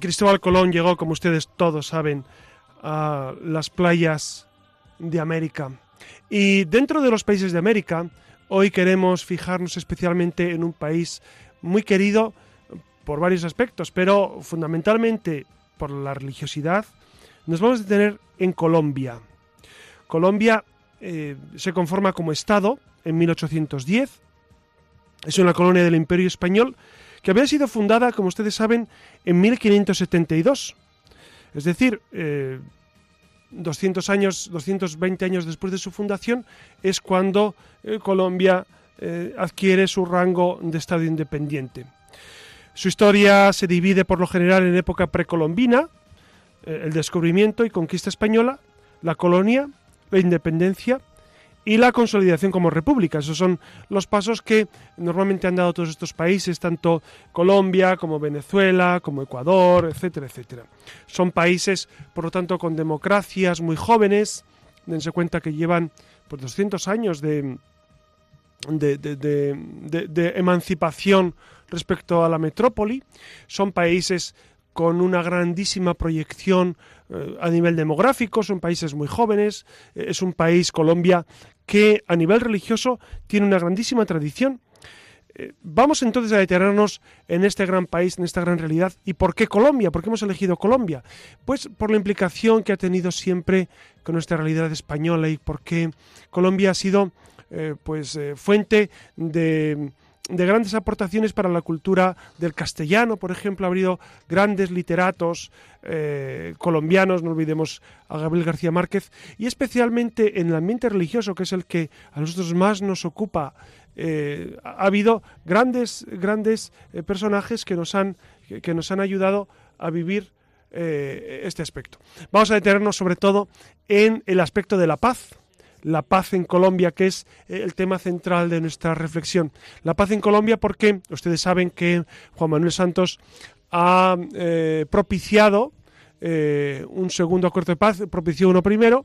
Cristóbal Colón llegó, como ustedes todos saben, a las playas de América. Y dentro de los países de América, hoy queremos fijarnos especialmente en un país muy querido por varios aspectos, pero fundamentalmente por la religiosidad. Nos vamos a detener en Colombia. Colombia eh, se conforma como Estado en 1810. Es una colonia del Imperio Español que había sido fundada, como ustedes saben, en 1572. Es decir, 200 eh, años, 220 años después de su fundación, es cuando eh, Colombia eh, adquiere su rango de Estado independiente. Su historia se divide por lo general en época precolombina, el descubrimiento y conquista española, la colonia, la independencia y la consolidación como república. Esos son los pasos que normalmente han dado todos estos países, tanto Colombia como Venezuela, como Ecuador, etcétera, etcétera. Son países, por lo tanto, con democracias muy jóvenes. Dense cuenta que llevan pues, 200 años de, de, de, emancipación respecto a la metrópoli. Son países con una grandísima proyección eh, a nivel demográfico, son países muy jóvenes, eh, es un país, Colombia, que a nivel religioso tiene una grandísima tradición. Eh, vamos entonces a detenernos en este gran país, en esta gran realidad. ¿Y por qué Colombia? ¿Por qué hemos elegido Colombia? Pues por la implicación que ha tenido siempre con nuestra realidad española y porque Colombia ha sido pues fuente de de grandes aportaciones para la cultura del castellano, por ejemplo, ha habido grandes literatos eh, colombianos, no olvidemos a Gabriel García Márquez, y especialmente en el ambiente religioso, que es el que a nosotros más nos ocupa, eh, ha habido grandes, grandes eh, personajes que nos, han, que nos han ayudado a vivir este aspecto. Vamos a detenernos sobre todo en el aspecto de la paz, la paz en Colombia, que es eh, el tema central de nuestra reflexión. La paz en Colombia porque ustedes saben que Juan Manuel Santos ha eh, propiciado eh, un segundo acuerdo de paz, propició uno primero,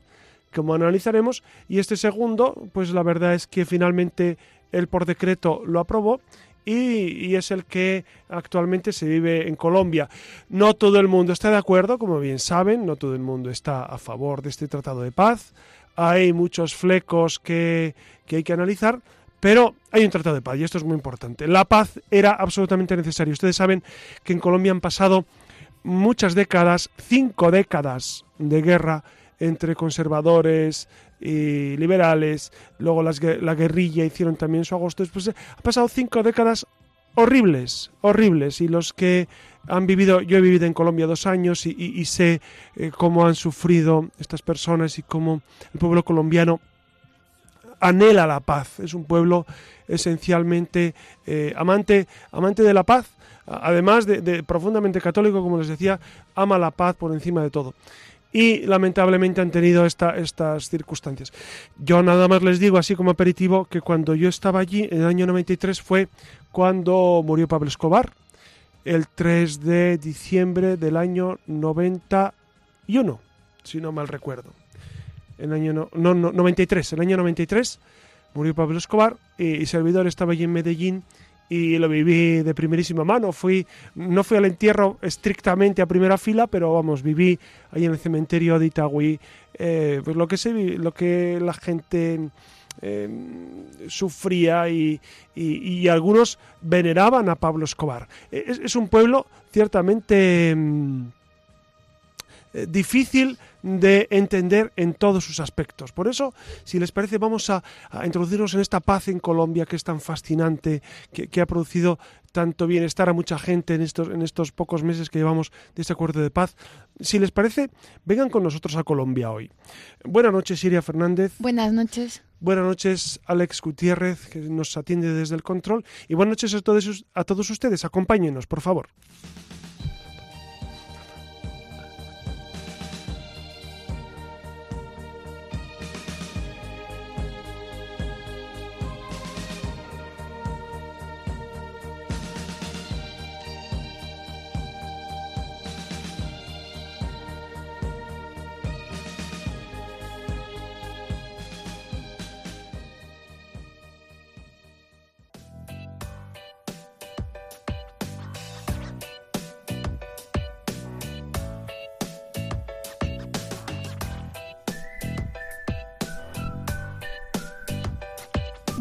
como analizaremos, y este segundo, pues la verdad es que finalmente él por decreto lo aprobó y, y, es el que actualmente se vive en Colombia. No todo el mundo está de acuerdo, como bien saben, no todo el mundo está a favor de este tratado de paz hay muchos flecos que, hay que analizar, pero hay un tratado de paz y esto es muy importante. La paz era absolutamente necesaria. Ustedes saben que en Colombia han pasado muchas décadas, cinco décadas de guerra entre conservadores y liberales, luego la guerrilla hicieron también su agosto, después ha pasado cinco décadas horribles, horribles, y los que han vivido, yo he vivido en Colombia dos años y, sé eh, cómo han sufrido estas personas y cómo el pueblo colombiano anhela la paz. Es un pueblo esencialmente eh, amante, amante de la paz, además de, profundamente católico, como les decía, ama la paz por encima de todo. Y lamentablemente han tenido estas circunstancias. Yo nada más les digo, así como aperitivo, que cuando yo estaba allí, en el año 93, fue cuando murió Pablo Escobar, el 3 de diciembre del año 91, si no mal recuerdo. El año no, no, 93, el año 93 murió Pablo Escobar y, servidor estaba allí en Medellín y lo viví de primerísima mano. Fui, no fui al entierro estrictamente a primera fila, pero vamos, viví ahí en el cementerio de Itagüí, eh, pues lo que se, lo que la gente Em, sufría y, algunos veneraban a Pablo Escobar. E, es, un pueblo ciertamente em, eh, difícil de entender en todos sus aspectos. Por eso, si les parece, vamos a, introducirnos en esta paz en Colombia que es tan fascinante, que, ha producido tanto bienestar a mucha gente en estos, en estos pocos meses que llevamos de este acuerdo de paz. Si les parece, vengan con nosotros a Colombia hoy. Buenas noches, Siria Fernández. Buenas noches. Buenas noches, Alex Gutiérrez, que nos atiende desde el control. Y buenas noches a todos, a todos ustedes. Acompáñenos, por favor.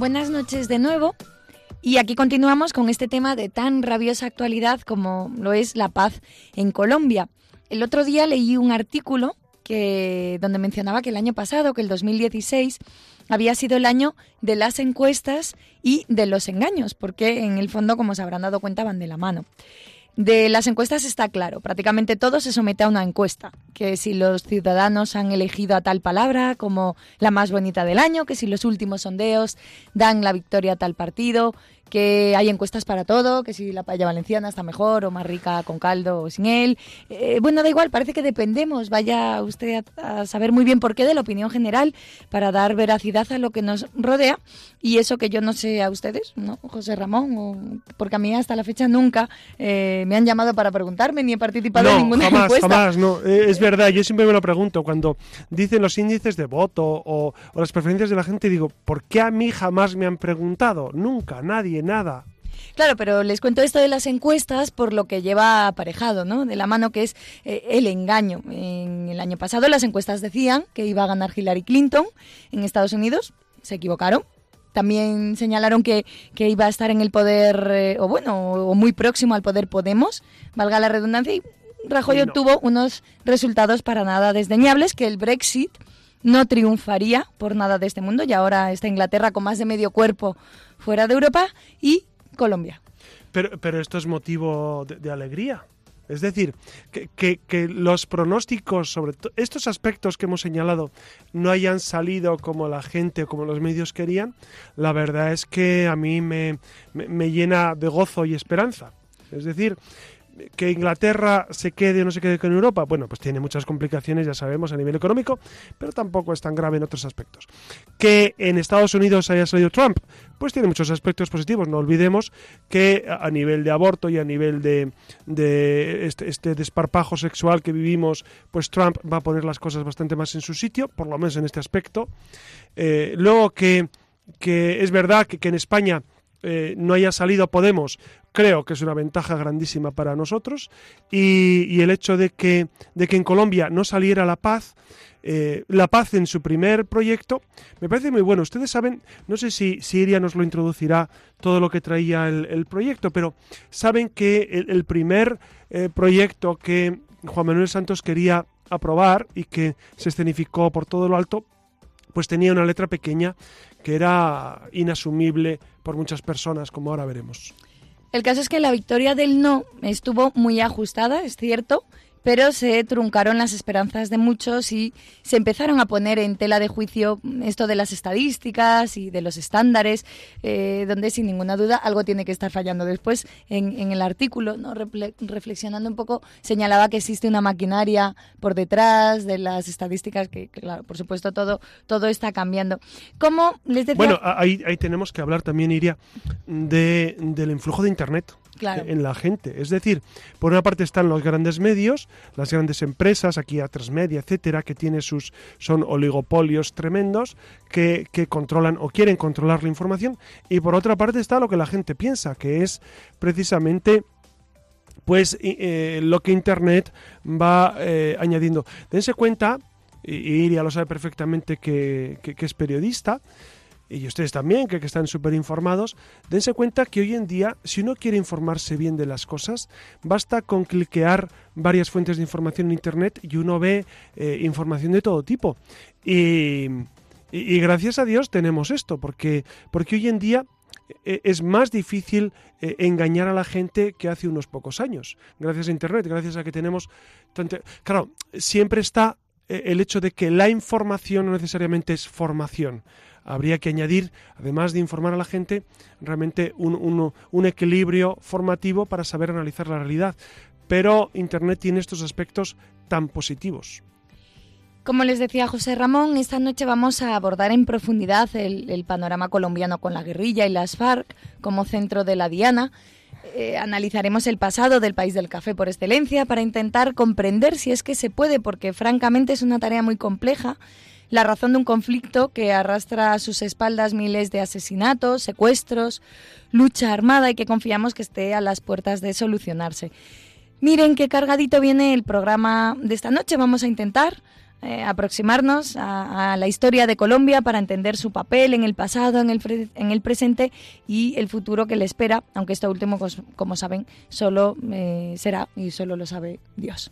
Buenas noches de nuevo. Y aquí continuamos con este tema de tan rabiosa actualidad como lo es la paz en Colombia. El otro día leí un artículo que, donde mencionaba que el año pasado, que el 2016, había sido el año de las encuestas y de los engaños, porque en el fondo, como se habrán dado cuenta, van de la mano. De las encuestas está claro, prácticamente todo se somete a una encuesta, que si los ciudadanos han elegido a tal palabra como la más bonita del año, que si los últimos sondeos dan la victoria a tal partido, que hay encuestas para todo, que si la paella valenciana está mejor o más rica con caldo o sin él. Eh, bueno, da igual, parece que dependemos. Vaya usted a, saber muy bien por qué de la opinión general para dar veracidad a lo que nos rodea. Y eso que yo no sé a ustedes, ¿no? José Ramón, porque a mí hasta la fecha nunca eh, me han llamado para preguntarme ni he participado en ninguna jamás, encuesta. Jamás, no. Eh, es verdad, yo siempre me lo pregunto cuando dicen los índices de voto o, o las preferencias de la gente, digo, ¿por qué a mí jamás me han preguntado? Nunca, nadie, nada. Claro, pero les cuento esto de las encuestas por lo que lleva aparejado, ¿no? De la mano que es eh, el engaño. En el año pasado las encuestas decían que iba a ganar Hillary Clinton en Estados Unidos. Se equivocaron. También señalaron que, que iba a estar en el poder, eh, o bueno, o muy próximo al poder Podemos, valga la redundancia, y Rajoy obtuvo unos resultados para nada desdeñables, que el Brexit no triunfaría por nada de este mundo y ahora está Inglaterra con más de medio cuerpo fuera de Europa y Colombia. Pero, pero esto es motivo de, alegría. Es decir, que, que, los pronósticos sobre estos aspectos que hemos señalado no hayan salido como la gente o como los medios querían, la verdad es que a mí me, me llena de gozo y esperanza. Es decir, que Inglaterra se quede o no se quede con Europa, bueno, pues tiene muchas complicaciones, ya sabemos, a nivel económico, pero tampoco es tan grave en otros aspectos. Que en Estados Unidos haya salido Trump, pues tiene muchos aspectos positivos. No olvidemos que a nivel de aborto y a nivel de, de este, este, desparpajo sexual que vivimos, pues Trump va a poner las cosas bastante más en su sitio, por lo menos en este aspecto. Eh, luego que, que es verdad que, que en España eh, no haya salido Podemos, creo que es una ventaja grandísima para nosotros. Y, y el hecho de que, de que en Colombia no saliera la paz, eh, la paz en su primer proyecto, me parece muy bueno. Ustedes saben, no sé si, si Iria nos lo introducirá todo lo que traía el, proyecto, pero saben que el, el primer eh, proyecto que Juan Manuel Santos quería aprobar y que se escenificó por todo lo alto, pues tenía una letra pequeña que era inasumible por muchas personas, como ahora veremos. El caso es que la victoria del no estuvo muy ajustada, es cierto, pero se truncaron las esperanzas de muchos y se empezaron a poner en tela de juicio esto de las estadísticas y de los estándares, eh, donde sin ninguna duda algo tiene que estar fallando. Después, en, el artículo, ¿no? reflexionando un poco, señalaba que existe una maquinaria por detrás de las estadísticas, que, claro, por supuesto, todo, todo está cambiando. ¿Cómo les decía? Bueno, ahí, ahí tenemos que hablar también, Iria, de, del influjo de Internet. En la gente. Es decir, por una parte están los grandes medios, las grandes empresas, aquí a Transmedia, etcétera, que tiene sus son oligopolios tremendos que, que, controlan o quieren controlar la información, y por otra parte está lo que la gente piensa, que es precisamente pues eh, lo que Internet va eh, añadiendo. Dense cuenta, y, Iria lo sabe perfectamente que, que es periodista, y ustedes también, que, están súper informados, dense cuenta que hoy en día, si uno quiere informarse bien de las cosas, basta con cliquear varias fuentes de información en Internet y uno ve eh, información de todo tipo. Y, y, gracias a Dios tenemos esto, porque, porque hoy en día eh, es más difícil eh, engañar a la gente que hace unos pocos años. Gracias a Internet, gracias a que tenemos... Claro, siempre está el hecho de que la información no necesariamente es formación habría que añadir, además de informar a la gente, realmente un, un, equilibrio formativo para saber analizar la realidad. Pero Internet tiene estos aspectos tan positivos. Como les decía José Ramón, esta noche vamos a abordar en profundidad el, el panorama colombiano con la guerrilla y las FARC como centro de la diana. Eh, analizaremos el pasado del país del café por excelencia para intentar comprender si es que se puede, porque francamente es una tarea muy compleja la razón de un conflicto que arrastra a sus espaldas miles de asesinatos, secuestros, lucha armada y que confiamos que esté a las puertas de solucionarse. Miren qué cargadito viene el programa de esta noche. Vamos a intentar eh, aproximarnos a, la historia de Colombia para entender su papel en el pasado, en el, en el presente y el futuro que le espera, aunque esto último, como saben, solo eh, será y solo lo sabe Dios.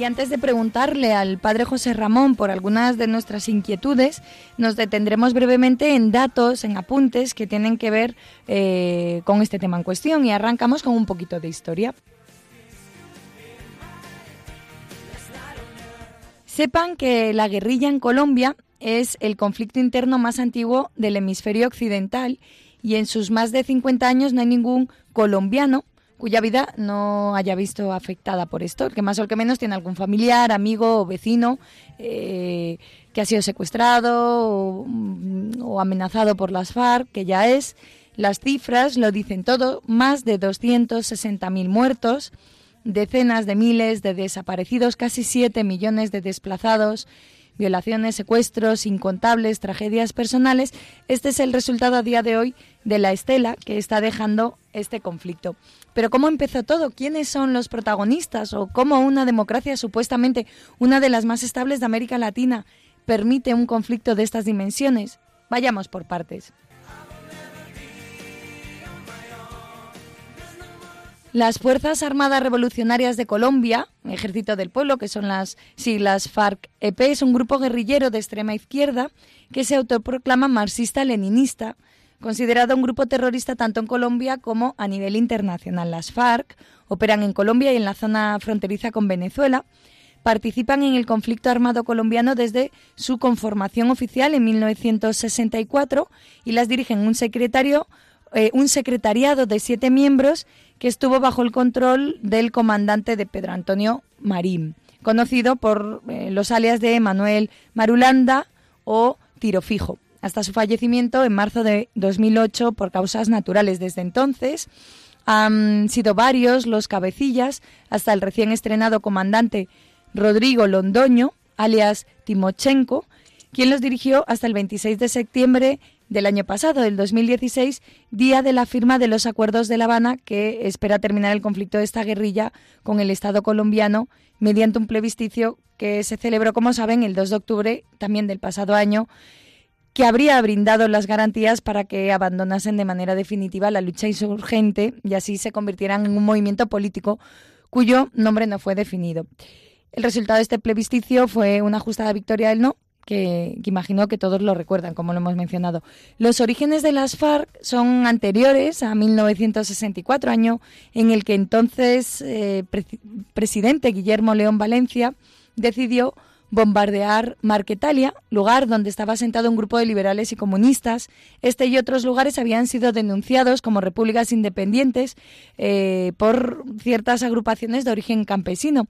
Y antes de preguntarle al padre José Ramón por algunas de nuestras inquietudes, nos detendremos brevemente en datos, en apuntes que tienen que ver eh, con este tema en cuestión y arrancamos con un poquito de historia. Sepan que la guerrilla en Colombia es el conflicto interno más antiguo del hemisferio occidental y en sus más de 50 años no hay ningún colombiano cuya vida no haya visto afectada por esto, el que más o el que menos tiene algún familiar, amigo o vecino eh, que ha sido secuestrado mm, o, amenazado por las FARC, que ya es. Las cifras lo dicen todo, más de 260.000 muertos, decenas de miles de desaparecidos, casi 7 millones de desplazados, violaciones, secuestros, incontables tragedias personales. Este es el resultado a día de hoy de la estela que está dejando este conflicto. Pero ¿cómo empezó todo? ¿Quiénes son los protagonistas? ¿O cómo una democracia supuestamente una de las más estables de América Latina permite un conflicto de estas dimensiones? Vayamos por partes. Las Fuerzas Armadas Revolucionarias de Colombia, Ejército del Pueblo, que son las siglas FARC-EP, es un grupo guerrillero de extrema izquierda que se autoproclama marxista-leninista considerado un grupo terrorista tanto en Colombia como a nivel internacional. Las FARC operan en Colombia y en la zona fronteriza con Venezuela. Participan en el conflicto armado colombiano desde su conformación oficial en 1964 y las dirigen un secretario, eh, un secretariado de siete miembros que estuvo bajo el control del comandante de Pedro Antonio Marín, conocido por eh, los alias de Manuel Marulanda o Tiro Fijo hasta su fallecimiento en marzo de 2008 por causas naturales. Desde entonces han sido varios los cabecillas, hasta el recién estrenado comandante Rodrigo Londoño, alias Timochenko, quien los dirigió hasta el 26 de septiembre del año pasado, del 2016, día de la firma de los acuerdos de La Habana, que espera terminar el conflicto de esta guerrilla con el Estado colombiano mediante un plebiscito que se celebró, como saben, el 2 de octubre también del pasado año que habría brindado las garantías para que abandonasen de manera definitiva la lucha insurgente y así se convirtieran en un movimiento político cuyo nombre no fue definido. El resultado de este plebiscito fue una ajustada victoria del no, que, imagino que todos lo recuerdan, como lo hemos mencionado. Los orígenes de las FARC son anteriores a 1964, año en el que entonces eh, presidente Guillermo León Valencia decidió bombardear Marquetalia, lugar donde estaba sentado un grupo de liberales y comunistas. Este y otros lugares habían sido denunciados como repúblicas independientes eh, por ciertas agrupaciones de origen campesino.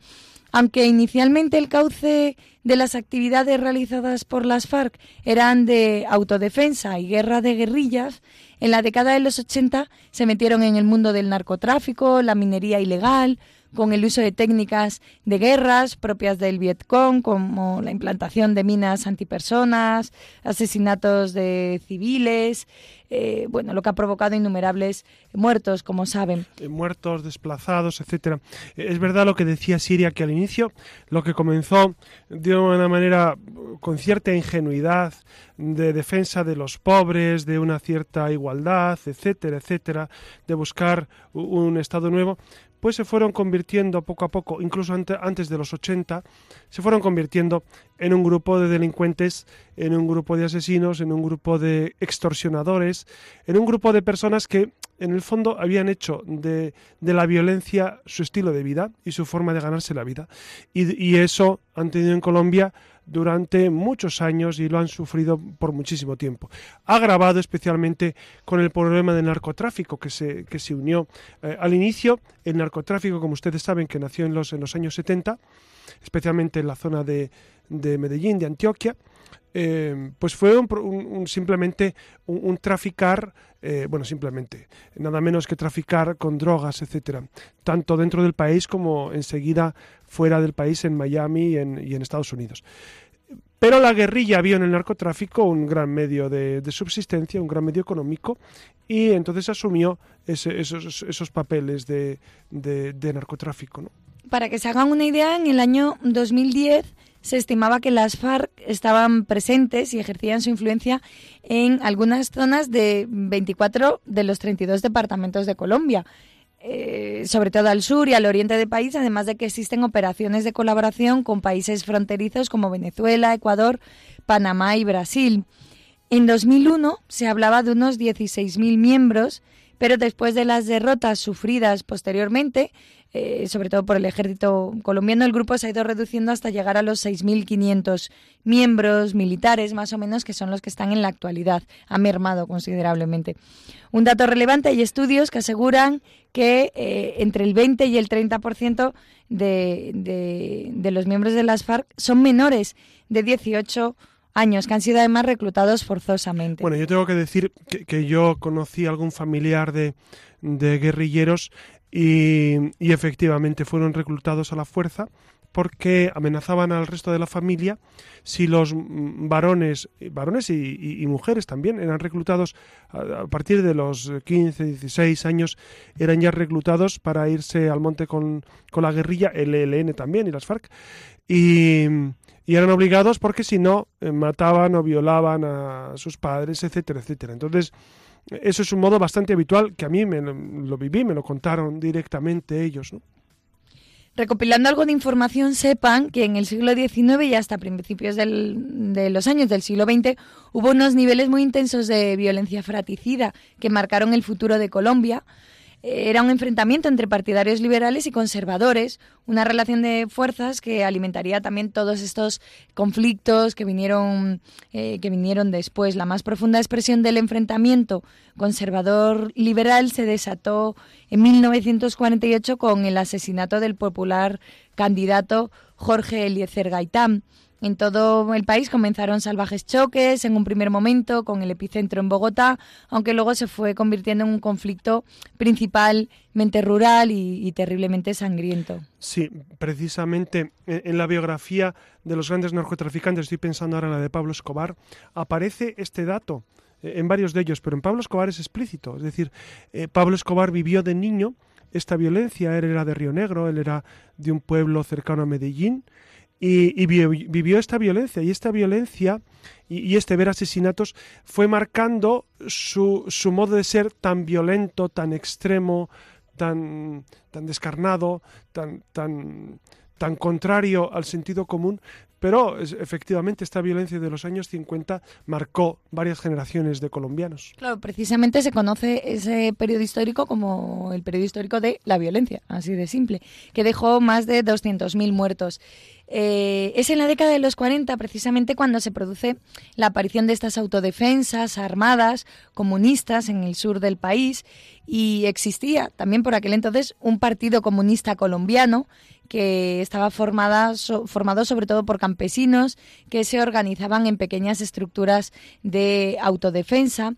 Aunque inicialmente el cauce de las actividades realizadas por las FARC eran de autodefensa y guerra de guerrillas, en la década de los 80 se metieron en el mundo del narcotráfico, la minería ilegal, con el uso de técnicas de guerras propias del Vietcong, como la implantación de minas antipersonas, asesinatos de civiles, eh, bueno, lo que ha provocado innumerables muertos, como saben. Eh, muertos, desplazados, etcétera. Eh, es verdad lo que decía Siria que al inicio lo que comenzó de una manera con cierta ingenuidad de defensa de los pobres, de una cierta igualdad, etcétera, etcétera, de buscar un Estado nuevo, pues se fueron convirtiendo poco a poco, incluso antes de los 80, se fueron convirtiendo en un grupo de delincuentes, en un grupo de asesinos, en un grupo de extorsionadores, en un grupo de personas que en el fondo habían hecho de, la violencia su estilo de vida y su forma de ganarse la vida. Y, eso han tenido en Colombia durante muchos años y lo han sufrido por muchísimo tiempo. Agravado especialmente con el problema del narcotráfico que se, que se unió eh, al inicio. El narcotráfico, como ustedes saben, que nació en los, en los años 70, especialmente en la zona de, de Medellín, de Antioquia, eh, pues fue un, simplemente un, traficar, eh, bueno, simplemente, nada menos que traficar con drogas, etcétera, tanto dentro del país como enseguida fuera del país, en Miami y en, Estados Unidos. Pero la guerrilla vio en el narcotráfico un gran medio de, subsistencia, un gran medio económico, y entonces asumió esos, esos, papeles de, de narcotráfico. ¿no? Para que se hagan una idea, en el año 2010 se estimaba que las FARC estaban presentes y ejercían su influencia en algunas zonas de 24 de los 32 departamentos de Colombia, eh, sobre todo al sur y al oriente del país, además de que existen operaciones de colaboración con países fronterizos como Venezuela, Ecuador, Panamá y Brasil. En 2001 se hablaba de unos 16.000 miembros, pero después de las derrotas sufridas posteriormente, eh, sobre todo por el ejército colombiano, el grupo se ha ido reduciendo hasta llegar a los 6.500 miembros militares, más o menos, que son los que están en la actualidad. Ha mermado considerablemente. Un dato relevante, hay estudios que aseguran que eh, entre el 20 y el 30% de, de, de los miembros de las FARC son menores de 18 años, que han sido además reclutados forzosamente. Bueno, yo tengo que decir que, que yo conocí a algún familiar de, de guerrilleros y, efectivamente fueron reclutados a la fuerza porque amenazaban al resto de la familia si los varones, varones y, mujeres también eran reclutados a, partir de los 15, 16 años, eran ya reclutados para irse al monte con, con la guerrilla, el ELN también y las FARC, y, y eran obligados porque si no eh, mataban o violaban a sus padres, etcétera, etcétera. Entonces, eso es un modo bastante habitual que a mí me lo viví, me lo contaron directamente ellos. ¿no? Recopilando algo de información, sepan que en el siglo XIX y hasta principios de los años del siglo XX hubo unos niveles muy intensos de violencia fratricida que marcaron el futuro de Colombia era un enfrentamiento entre partidarios liberales y conservadores, una relación de fuerzas que alimentaría también todos estos conflictos que vinieron, eh, que vinieron después. La más profunda expresión del enfrentamiento conservador-liberal se desató en 1948 con el asesinato del popular candidato Jorge Eliezer Gaitán. En todo el país comenzaron salvajes choques en un primer momento con el epicentro en Bogotá, aunque luego se fue convirtiendo en un conflicto principalmente rural y, terriblemente sangriento. Sí, precisamente en la biografía de los grandes narcotraficantes, estoy pensando ahora en la de Pablo Escobar, aparece este dato eh, en varios de ellos, pero en Pablo Escobar es explícito, es decir, eh, Pablo Escobar vivió de niño esta violencia, él era de Río Negro, él era de un pueblo cercano a Medellín, y, vivió esta violencia y esta violencia y, este ver asesinatos fue marcando su, su, modo de ser tan violento, tan extremo, tan, tan descarnado, tan, tan, tan contrario al sentido común, pero efectivamente esta violencia de los años 50 marcó varias generaciones de colombianos. Claro, precisamente se conoce ese periodo histórico como el periodo histórico de la violencia, así de simple, que dejó más de 200.000 muertos. Eh, es en la década de los 40 precisamente cuando se produce la aparición de estas autodefensas armadas comunistas en el sur del país y existía también por aquel entonces un partido comunista colombiano que estaba formada, formado sobre todo por campesinos que se organizaban en pequeñas estructuras de autodefensa.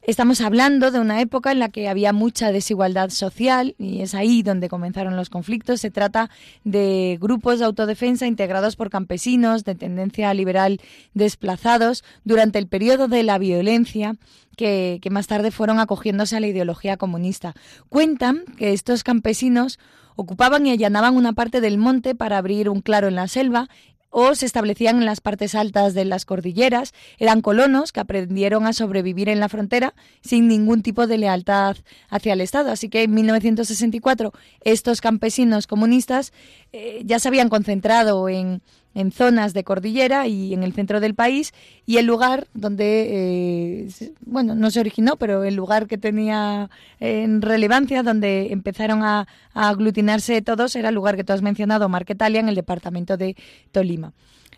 Estamos hablando de una época en la que había mucha desigualdad social y es ahí donde comenzaron los conflictos. Se trata de grupos de autodefensa integrados por campesinos de tendencia liberal desplazados durante el periodo de la violencia que, que más tarde fueron acogiéndose a la ideología comunista. Cuentan que estos campesinos ocupaban y allanaban una parte del monte para abrir un claro en la selva o se establecían en las partes altas de las cordilleras. Eran colonos que aprendieron a sobrevivir en la frontera sin ningún tipo de lealtad hacia el Estado. Así que en 1964 estos campesinos comunistas eh, ya se habían concentrado en, en zonas de cordillera y en el centro del país y el lugar donde, eh, bueno, no se originó, pero el lugar que tenía en relevancia, donde empezaron a, aglutinarse todos, era el lugar que tú has mencionado, Marquetalia, en el departamento de Tolima.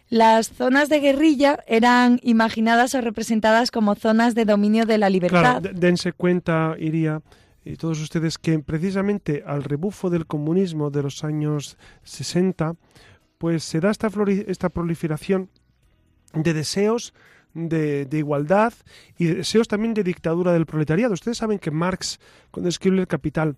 Las zonas de guerrilla eran imaginadas o representadas como zonas de dominio de la libertad. Dense cuenta, Iría, y todos ustedes, que precisamente al rebufo del comunismo de los años 60, pues se da esta, esta proliferación de deseos de, igualdad y deseos también de dictadura del proletariado. Ustedes saben que Marx, cuando escribe El Capital,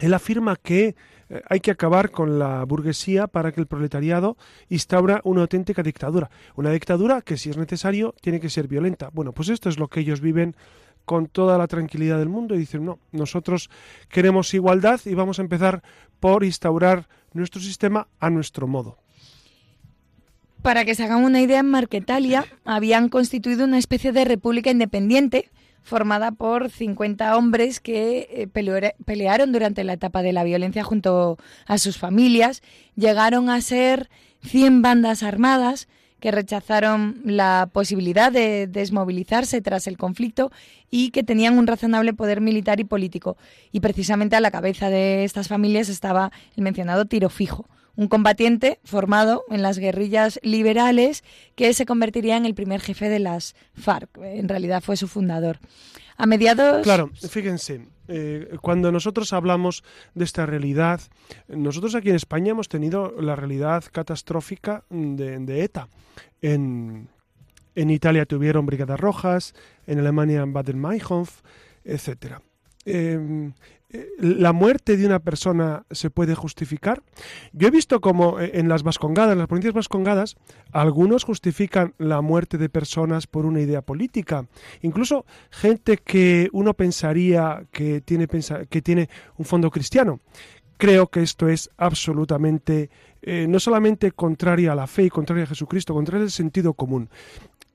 él afirma que eh, hay que acabar con la burguesía para que el proletariado instaura una auténtica dictadura. Una dictadura que, si es necesario, tiene que ser violenta. Bueno, pues esto es lo que ellos viven con toda la tranquilidad del mundo y dicen, no, nosotros queremos igualdad y vamos a empezar por instaurar nuestro sistema a nuestro modo. Para que se hagan una idea, en Marquetalia habían constituido una especie de república independiente formada por 50 hombres que eh, pelearon durante la etapa de la violencia junto a sus familias. Llegaron a ser 100 bandas armadas que rechazaron la posibilidad de desmovilizarse tras el conflicto y que tenían un razonable poder militar y político. Y precisamente a la cabeza de estas familias estaba el mencionado Tiro Fijo, un combatiente formado en las guerrillas liberales que se convertiría en el primer jefe de las FARC. En realidad fue su fundador. A mediados. Claro, fíjense, eh, cuando nosotros hablamos de esta realidad, nosotros aquí en España hemos tenido la realidad catastrófica de, ETA. En, Italia tuvieron Brigadas Rojas, en Alemania Baden-Meinhof, etc. ¿La muerte de una persona se puede justificar? Yo he visto como eh, en las vascongadas, en las provincias vascongadas, algunos justifican la muerte de personas por una idea política. Incluso gente que uno pensaría que tiene, un fondo cristiano. Creo que esto es absolutamente, eh, no solamente contrario a la fe y contrario a Jesucristo, contrario al sentido común.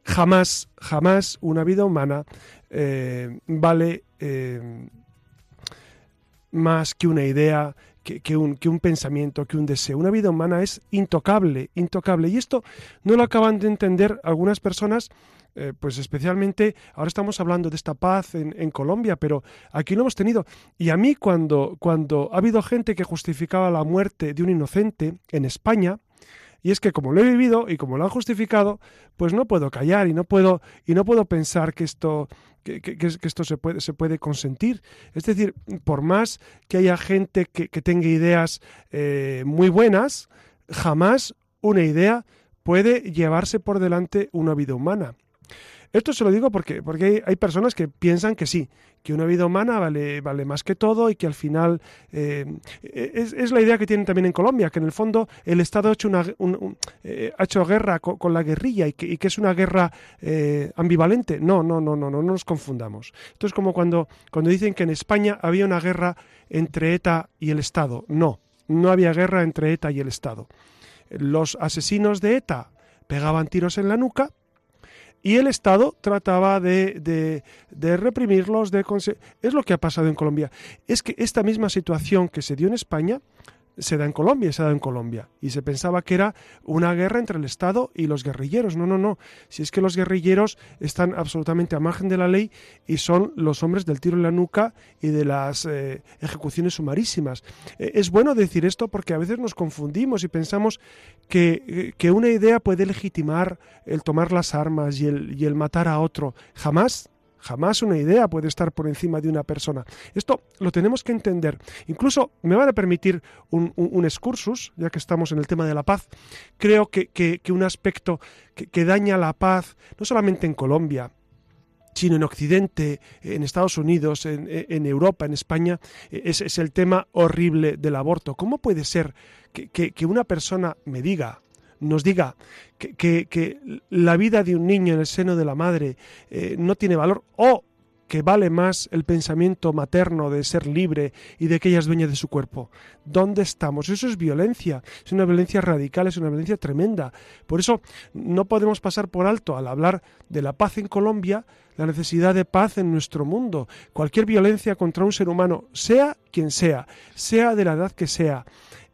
Jamás, jamás una vida humana eh, vale más que una idea, que, un, pensamiento, que un deseo. Una vida humana es intocable, intocable. Y esto no lo acaban de entender algunas personas, eh, pues especialmente, ahora estamos hablando de esta paz en, Colombia, pero aquí lo hemos tenido. Y a mí cuando ha habido gente que justificaba la muerte de un inocente en España, y es que como lo he vivido y como lo han justificado, pues no puedo callar y no puedo, y no puedo pensar que esto, que, esto se puede, se puede consentir. Es decir, por más que haya gente que, tenga ideas eh, muy buenas, jamás una idea puede llevarse por delante una vida humana. Esto se lo digo porque, porque hay, personas que piensan que sí, que una vida humana vale, vale más que todo y que al final eh, es, la idea que tienen también en Colombia, que en el fondo el Estado ha hecho, una, eh, ha hecho guerra con, la guerrilla y que, es una guerra eh, ambivalente. No, no, no, no, no, no nos confundamos. Esto es como cuando, cuando dicen que en España había una guerra entre ETA y el Estado. No, no había guerra entre ETA y el Estado. Los asesinos de ETA pegaban tiros en la nuca y el Estado trataba de, de, reprimirlos, de es lo que ha pasado en Colombia. Es que esta misma situación que se dio en España se da en Colombia, se da en Colombia. Y se pensaba que era una guerra entre el Estado y los guerrilleros. No, no, no. Si es que los guerrilleros están absolutamente a margen de la ley y son los hombres del tiro en la nuca y de las eh, ejecuciones sumarísimas. Eh, es bueno decir esto porque a veces nos confundimos y pensamos que, eh, que una idea puede legitimar el tomar las armas y el, y el matar a otro. Jamás Jamás una idea puede estar por encima de una persona. Esto lo tenemos que entender. Incluso me van a permitir un, excursus, ya que estamos en el tema de la paz. Creo que, un aspecto que, daña la paz, no solamente en Colombia, sino en Occidente, en Estados Unidos, en, Europa, en España, es, es, el tema horrible del aborto. ¿Cómo puede ser que una persona me diga, nos diga que, la vida de un niño en el seno de la madre eh, no tiene valor o que vale más el pensamiento materno de ser libre y de que ella es dueña de su cuerpo. ¿Dónde estamos? Eso es violencia, es una violencia radical, es una violencia tremenda. Por eso no podemos pasar por alto al hablar de la paz en Colombia, la necesidad de paz en nuestro mundo. Cualquier violencia contra un ser humano, sea quien sea, sea de la edad que sea,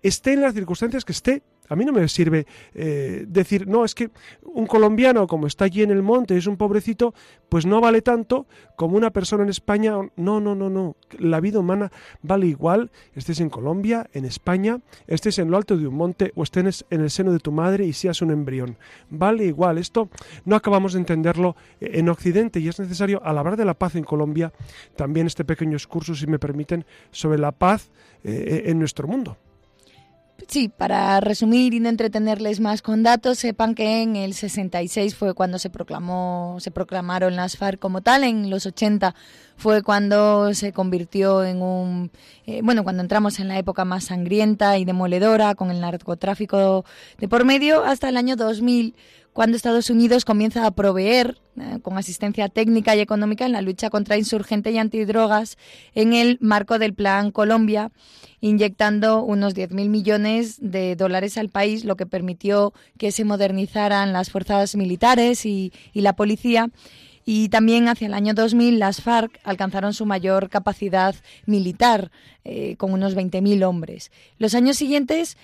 esté en las circunstancias que esté, A mí no me sirve eh, decir, no, es que un colombiano, como está allí en el monte, es un pobrecito, pues no vale tanto como una persona en España. No, no, no, no. La vida humana vale igual, estés en Colombia, en España, estés en lo alto de un monte o estés en el seno de tu madre y seas un embrión. Vale igual. Esto no acabamos de entenderlo en Occidente y es necesario, al hablar de la paz en Colombia, también este pequeño excurso, si me permiten, sobre la paz eh, en nuestro mundo. Sí, para resumir y no entretenerles más con datos, sepan que en el 66 fue cuando se proclamó, se proclamaron las FARC como tal, en los 80 fue cuando se convirtió en un, eh, bueno, cuando entramos en la época más sangrienta y demoledora con el narcotráfico de por medio, hasta el año 2000 cuando Estados Unidos comienza a proveer eh, con asistencia técnica y económica en la lucha contra insurgente y antidrogas en el marco del Plan Colombia, inyectando unos 10.000 millones de dólares al país, lo que permitió que se modernizaran las fuerzas militares y, la policía. Y también hacia el año 2000 las FARC alcanzaron su mayor capacidad militar, eh, con unos 20.000 hombres. Los años siguientes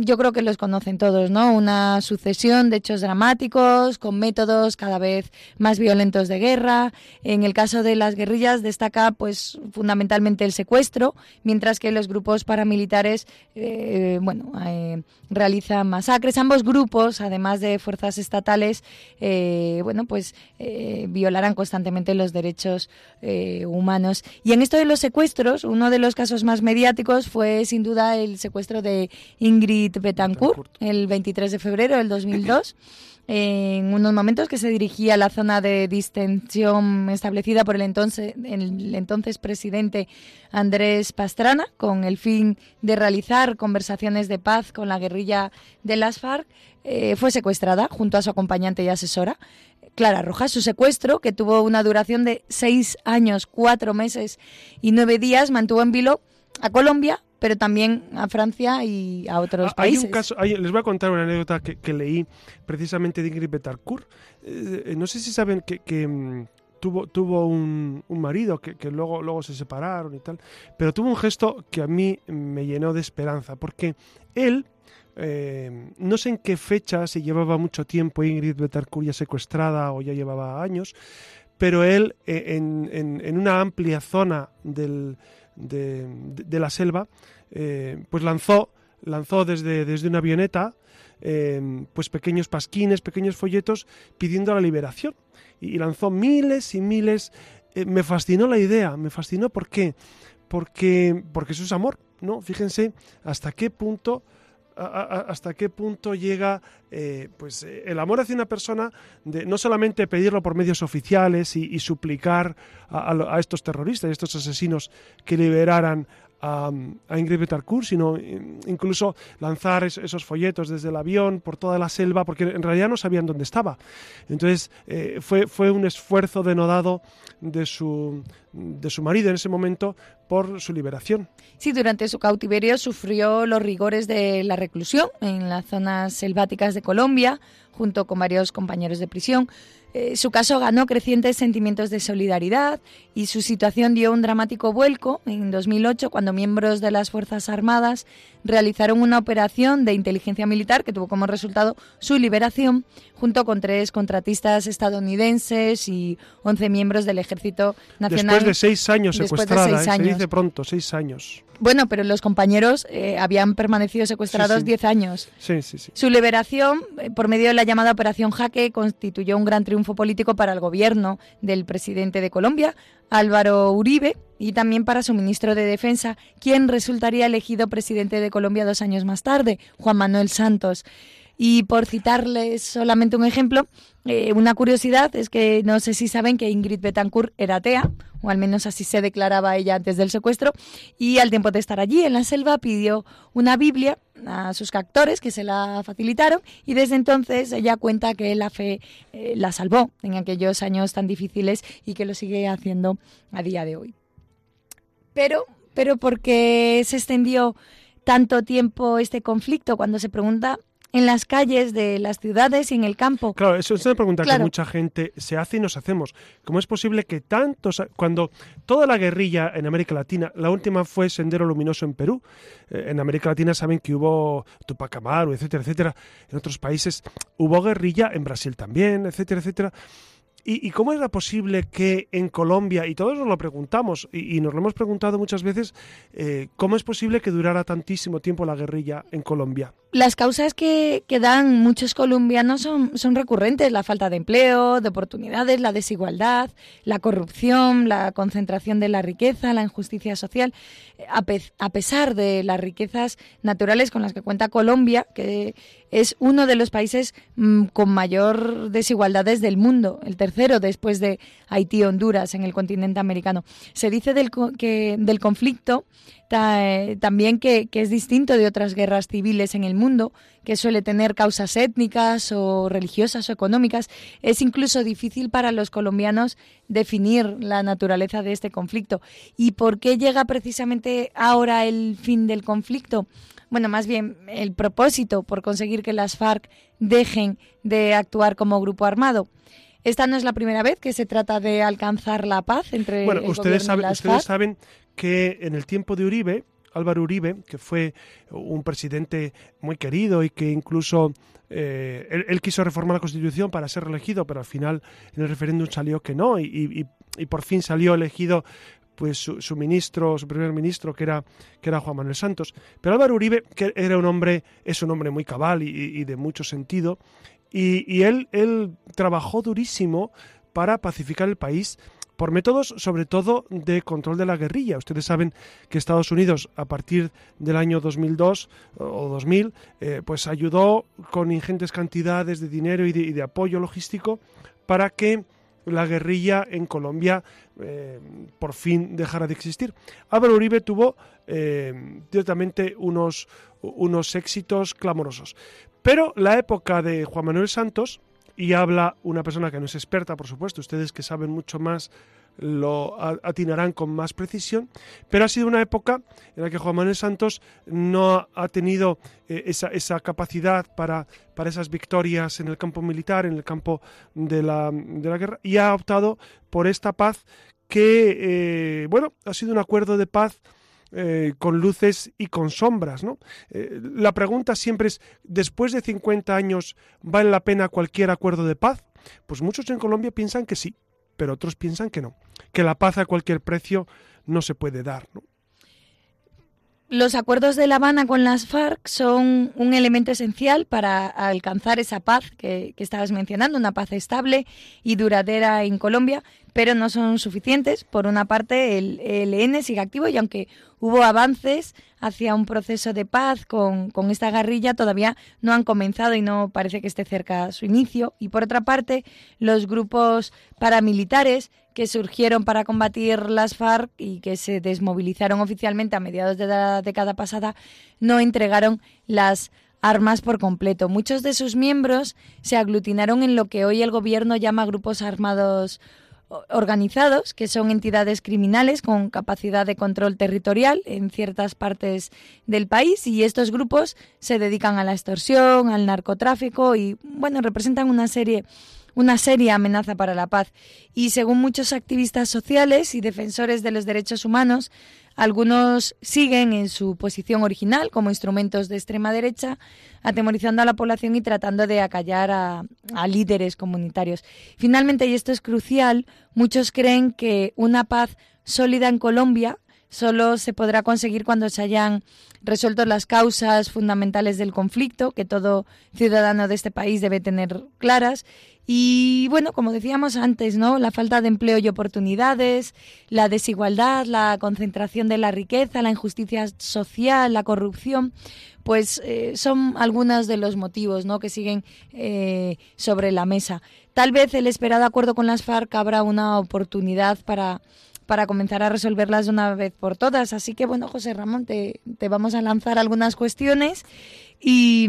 yo creo que los conocen todos, ¿no? Una sucesión de hechos dramáticos con métodos cada vez más violentos de guerra. En el caso de las guerrillas destaca, pues, fundamentalmente el secuestro, mientras que los grupos paramilitares, eh, bueno, eh, realizan masacres. Ambos grupos, además de fuerzas estatales, eh, bueno, pues violarán constantemente los derechos humanos. Y en esto de los secuestros, uno de los casos más mediáticos fue, sin duda, el secuestro de Ingrid Ingrid Betancourt el 23 de febrero del 2002 en unos momentos que se dirigía a la zona de distensión establecida por el entonces, el entonces presidente Andrés Pastrana con el fin de realizar conversaciones de paz con la guerrilla de las FARC, eh, fue secuestrada junto a su acompañante y asesora. Clara Rojas, su secuestro, que tuvo una duración de seis años, cuatro meses y nueve días, mantuvo en vilo a Colombia, pero también a Francia y a otros ah, países. Hay un caso, les voy a contar una anécdota que, leí precisamente de Ingrid Betancourt. Eh, eh, no sé si saben que, mm, tuvo, tuvo un, marido que, luego, luego se separaron y tal, pero tuvo un gesto que a mí me llenó de esperanza, porque él, eh, no sé en qué fecha, si llevaba mucho tiempo Ingrid Betancourt ya secuestrada o ya llevaba años, pero él en una amplia zona del de, la selva, eh, pues lanzó, lanzó desde, desde una avioneta eh, pues pequeños pasquines, pequeños folletos pidiendo la liberación. Y, lanzó miles y miles. Eh, me fascinó la idea, me fascinó ¿por qué? Porque, porque eso es amor, ¿no? Fíjense hasta qué punto hasta qué punto llega pues el amor hacia una persona de no solamente pedirlo por medios oficiales y, suplicar a, estos terroristas, a estos asesinos que liberaran a, Ingrid Betancourt, sino incluso lanzar esos folletos desde el avión por toda la selva, porque en realidad no sabían dónde estaba. Entonces eh, fue, fue un esfuerzo denodado de su, de su marido en ese momento por su liberación. Sí, durante su cautiverio sufrió los rigores de la reclusión en las zonas selváticas de Colombia, junto con varios compañeros de prisión. Eh, su caso ganó crecientes sentimientos de solidaridad y su situación dio un dramático vuelco en 2008 cuando miembros de las Fuerzas Armadas realizaron una operación de inteligencia militar que tuvo como resultado su liberación junto con tres contratistas estadounidenses y 11 miembros del Ejército Nacional. Después de seis años secuestrada, ¿eh? se dice pronto, seis años. Bueno, pero los compañeros eh, habían permanecido secuestrados 10 años. Sí, sí, sí. Su liberación, eh, por medio de la llamada Operación Jaque, constituyó un gran triunfo político para el gobierno del presidente de Colombia, Álvaro Uribe, y también para su ministro de Defensa, quien resultaría elegido presidente de Colombia dos años más tarde, Juan Manuel Santos. Y por citarles solamente un ejemplo, eh, una curiosidad es que no sé si saben que Ingrid Betancourt era atea, o al menos así se declaraba ella antes del secuestro, y al tiempo de estar allí en la selva pidió una Biblia a sus captores que se la facilitaron y desde entonces ella cuenta que la fe eh, la salvó en aquellos años tan difíciles y que lo sigue haciendo a día de hoy. Pero, pero ¿por qué se extendió tanto tiempo este conflicto? Cuando se pregunta en las calles de las ciudades y en el campo. Claro, eso es una pregunta que mucha gente se hace y nos hacemos. ¿Cómo es posible que tantos, cuando toda la guerrilla en América Latina, la última fue Sendero Luminoso en Perú, eh, en América Latina saben que hubo Tupac Amaru, etcétera, etcétera, en otros países hubo guerrilla, en Brasil también, etcétera, etcétera. ¿Y, cómo era posible que en Colombia, y todos nos lo preguntamos, y, nos lo hemos preguntado muchas veces, eh, cómo es posible que durara tantísimo tiempo la guerrilla en Colombia? Las causas que, que dan muchos colombianos son, son, recurrentes, la falta de empleo, de oportunidades, la desigualdad, la corrupción, la concentración de la riqueza, la injusticia social. A, a pesar de las riquezas naturales con las que cuenta Colombia, que es uno de los países mm, con mayor desigualdades del mundo, el tercero después de Haití Honduras en el continente americano. Se dice del, que, conflicto eh, también que, es distinto de otras guerras civiles en el mundo, que suele tener causas étnicas o religiosas o económicas. Es incluso difícil para los colombianos definir la naturaleza de este conflicto. ¿Y por qué llega precisamente ahora el fin del conflicto? Bueno, más bien el propósito por conseguir que las FARC dejen de actuar como grupo armado. Esta no es la primera vez que se trata de alcanzar la paz entre bueno, ustedes saben, ustedes saben que en el tiempo de Uribe, Álvaro Uribe, que fue un presidente muy querido y que incluso eh, él, quiso reformar la Constitución para ser reelegido, pero al final en el referéndum salió que no y, y por fin salió elegido pues su, ministro, su primer ministro, que era, que era Juan Manuel Santos. Pero Álvaro Uribe, que era un hombre, es un hombre muy cabal y, de mucho sentido, y, él, él trabajó durísimo para pacificar el país por métodos sobre todo de control de la guerrilla. Ustedes saben que Estados Unidos a partir del año 2002 o 2000 eh, pues ayudó con ingentes cantidades de dinero y de apoyo logístico para que la guerrilla en Colombia eh, por fin dejara de existir. Álvaro Uribe tuvo eh, directamente unos, unos éxitos clamorosos. Pero la época de Juan Manuel Santos, y habla una persona que no es experta, por supuesto, ustedes que saben mucho más lo atinarán con más precisión, pero ha sido una época en la que Juan Manuel Santos no ha tenido eh, esa, capacidad para, para, esas victorias en el campo militar, en el campo de la, de la guerra, y ha optado por esta paz que, eh, bueno, ha sido un acuerdo de paz eh, con luces y con sombras. la pregunta siempre es, después de 50 años, ¿vale la pena cualquier acuerdo de paz? Pues muchos en Colombia piensan que sí, pero otros piensan que no, que la paz a cualquier precio no se puede dar. Los acuerdos de La Habana con las FARC son un elemento esencial para alcanzar esa paz que, estabas mencionando, una paz estable y duradera en Colombia, pero no son suficientes. Por una parte, el ELN sigue activo y aunque hubo avances hacia un proceso de paz con, con, esta guerrilla, todavía no han comenzado y no parece que esté cerca su inicio. Y por otra parte, los grupos paramilitares que surgieron para combatir las FARC y que se desmovilizaron oficialmente a mediados de la década pasada, no entregaron las armas por completo. Muchos de sus miembros se aglutinaron en lo que hoy el gobierno llama grupos armados organizados, que son entidades criminales con capacidad de control territorial en ciertas partes del país y estos grupos se dedican a la extorsión, al narcotráfico y bueno, representan una serie una seria amenaza para la paz. Y según muchos activistas sociales y defensores de los derechos humanos, algunos siguen en su posición original como instrumentos de extrema derecha, atemorizando a la población y tratando de acallar a, líderes comunitarios. Finalmente, y esto es crucial, muchos creen que una paz sólida en Colombia solo se podrá conseguir cuando se hayan resuelto las causas fundamentales del conflicto, que todo ciudadano de este país debe tener claras, y bueno, como decíamos antes, ¿no? La falta de empleo y oportunidades, la desigualdad, la concentración de la riqueza, la injusticia social, la corrupción, pues eh, son algunos de los motivos ¿no? que siguen eh, sobre la mesa. Tal vez el esperado acuerdo con las FARC habrá una oportunidad para para comenzar a resolverlas de una vez por todas. Así que bueno, José Ramón, te, te vamos a lanzar algunas cuestiones Y,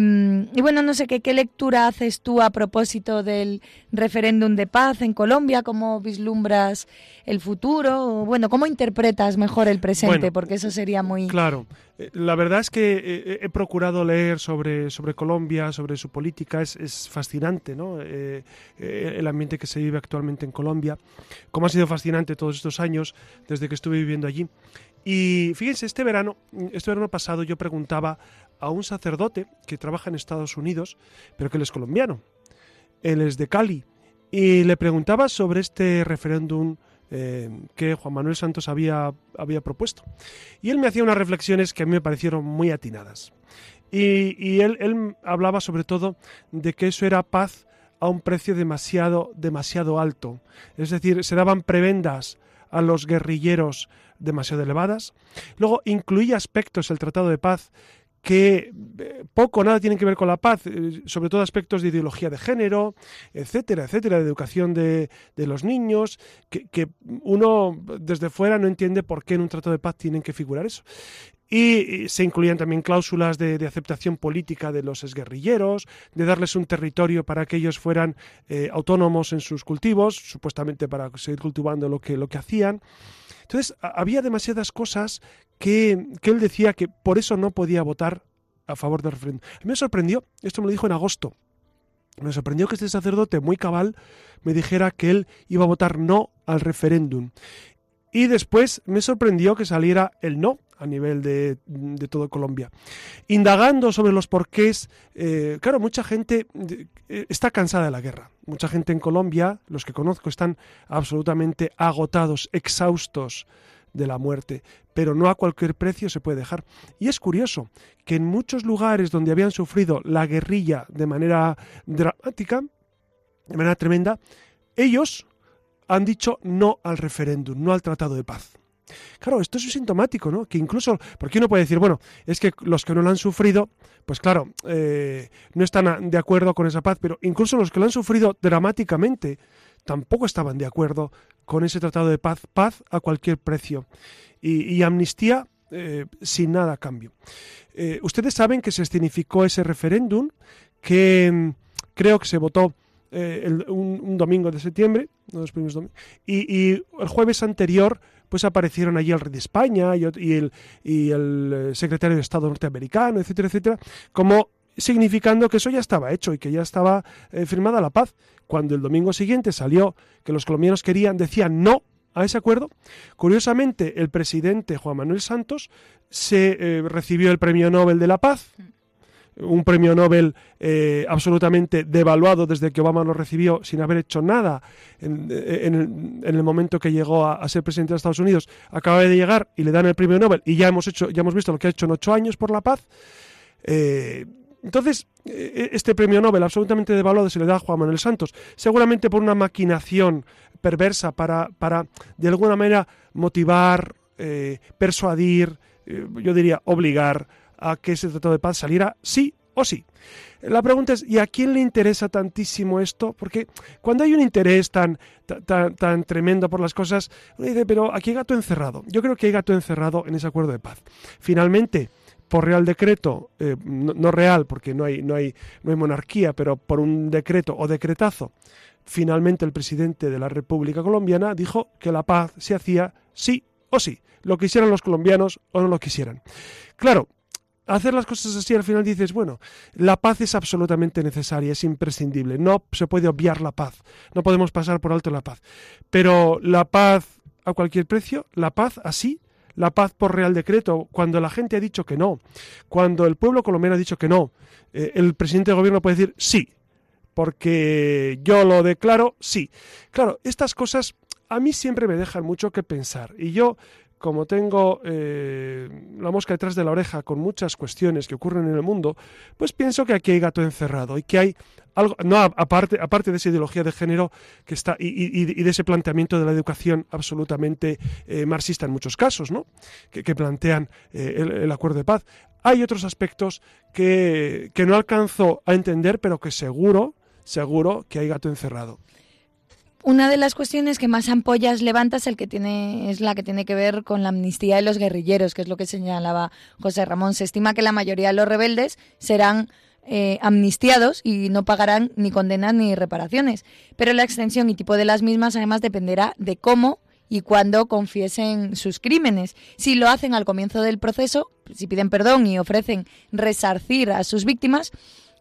y, bueno, no sé qué, qué lectura haces tú a propósito del referéndum de paz en Colombia, cómo vislumbras el futuro, o, bueno, cómo interpretas mejor el presente, porque eso sería muy... Claro, eh, la verdad es que eh, he procurado leer sobre, sobre Colombia, sobre su política, es, es fascinante, ¿no? Eh, el ambiente que se vive actualmente en Colombia, cómo ha sido fascinante todos estos años desde que estuve viviendo allí. Y fíjense, este verano, este verano pasado yo preguntaba a un sacerdote que trabaja en Estados Unidos, pero que él es colombiano. Él es de Cali. Y le preguntaba sobre este referéndum eh, que Juan Manuel Santos había, había propuesto. Y él me hacía unas reflexiones que a mí me parecieron muy atinadas. Y, y él, él, hablaba sobre todo de que eso era paz a un precio demasiado, demasiado alto. Es decir, se daban prebendas a los guerrilleros demasiado elevadas. Luego incluía aspectos el Tratado de Paz que eh, poco o nada tienen que ver con la paz, eh, sobre todo aspectos de ideología de género, etcétera, etcétera, de educación de, los niños, que, uno desde fuera no entiende por qué en un tratado de paz tienen que figurar eso. Y se incluían también cláusulas de, aceptación política de los exguerrilleros, de darles un territorio para que ellos fueran eh, autónomos en sus cultivos, supuestamente para seguir cultivando lo que, lo que hacían. Entonces, había demasiadas cosas que, él decía que por eso no podía votar a favor del referéndum. me sorprendió, esto me lo dijo en agosto, me sorprendió que este sacerdote muy cabal me dijera que él iba a votar no al referéndum. Y después me sorprendió que saliera el no a nivel de, de todo Colombia. Indagando sobre los porqués, eh, claro, mucha gente eh, está cansada de la guerra. Mucha gente en Colombia, los que conozco, están absolutamente agotados, exhaustos de la muerte, pero no a cualquier precio se puede dejar. Y es curioso que en muchos lugares donde habían sufrido la guerrilla de manera dramática, de manera tremenda, ellos han dicho no al referéndum, no al tratado de paz. Claro, esto es sintomático, ¿no? Que incluso, porque uno puede decir, bueno, es que los que no lo han sufrido, pues claro, eh, no están de acuerdo con esa paz, pero incluso los que lo han sufrido dramáticamente tampoco estaban de acuerdo con ese tratado de paz, paz a cualquier precio y, amnistía eh, sin nada a cambio. Eh, ustedes saben que se escenificó ese referéndum que mm, creo que se votó un, domingo de septiembre, los primeros y, y el jueves anterior pues aparecieron allí el rey de España y, el, y el eh, secretario de Estado norteamericano, etcétera, etcétera, como significando que eso ya estaba hecho y que ya estaba eh, firmada la paz. Cuando el domingo siguiente salió que los colombianos querían, decían no a ese acuerdo, curiosamente el presidente Juan Manuel Santos se eh, recibió el Premio Nobel de la Paz. Mm un premio Nobel eh, absolutamente devaluado desde que Obama lo recibió sin haber hecho nada en, el, momento que llegó a, ser presidente de Estados Unidos, acaba de llegar y le dan el premio Nobel y ya hemos hecho, ya hemos visto lo que ha hecho en ocho años por la paz. Eh, entonces, eh, este premio Nobel absolutamente devaluado se le da a Juan Manuel Santos, seguramente por una maquinación perversa para, para de alguna manera motivar, persuadir, yo diría obligar a que ese tratado de paz saliera sí o sí. La pregunta es, ¿y a quién le interesa tantísimo esto? Porque cuando hay un interés tan, tan, tan tremendo por las cosas, uno dice, pero aquí hay gato encerrado. Yo creo que hay gato encerrado en ese acuerdo de paz. Finalmente, por real decreto, eh, no, real, porque no hay, no, hay, no hay monarquía, pero por un decreto o decretazo, finalmente el presidente de la República Colombiana dijo que la paz se hacía sí o sí, lo quisieran los colombianos o no lo quisieran. Claro, hacer las cosas así al final dices, bueno, la paz es absolutamente necesaria, es imprescindible, no se puede obviar la paz, no podemos pasar por alto la paz. Pero la paz a cualquier precio, la paz así, la paz por real decreto, cuando la gente ha dicho que no, cuando el pueblo colombiano ha dicho que no, eh, el presidente de gobierno puede decir sí, porque yo lo declaro sí. Claro, estas cosas a mí siempre me dejan mucho que pensar y yo como tengo eh, la mosca detrás de la oreja con muchas cuestiones que ocurren en el mundo, pues pienso que aquí hay gato encerrado y que hay algo, no aparte, aparte de esa ideología de género que está y, de ese planteamiento de la educación absolutamente eh, marxista en muchos casos, ¿no? Que, plantean eh, el, acuerdo de paz. Hay otros aspectos que, no alcanzo a entender, pero que seguro, seguro que hay gato encerrado. Una de las cuestiones que más ampollas levanta es, el que tiene, es la que tiene que ver con la amnistía de los guerrilleros, que es lo que señalaba José Ramón. Se estima que la mayoría de los rebeldes serán eh, amnistiados y no pagarán ni condenas ni reparaciones. Pero la extensión y tipo de las mismas además dependerá de cómo y cuándo confiesen sus crímenes. Si lo hacen al comienzo del proceso, si piden perdón y ofrecen resarcir a sus víctimas,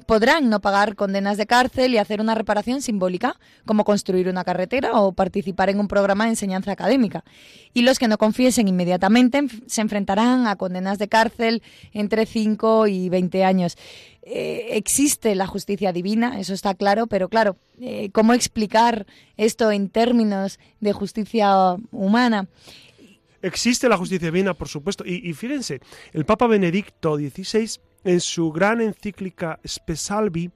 podrán no pagar condenas de cárcel y hacer una reparación simbólica, como construir una carretera o participar en un programa de enseñanza académica. Y los que no confiesen inmediatamente se enfrentarán a condenas de cárcel entre 5 y 20 años. Eh, existe la justicia divina, eso está claro, pero claro, eh, ¿cómo explicar esto en términos de justicia humana? Existe la justicia divina, por supuesto, y, y fíjense, el Papa Benedicto XVI en su gran encíclica Spesalvi,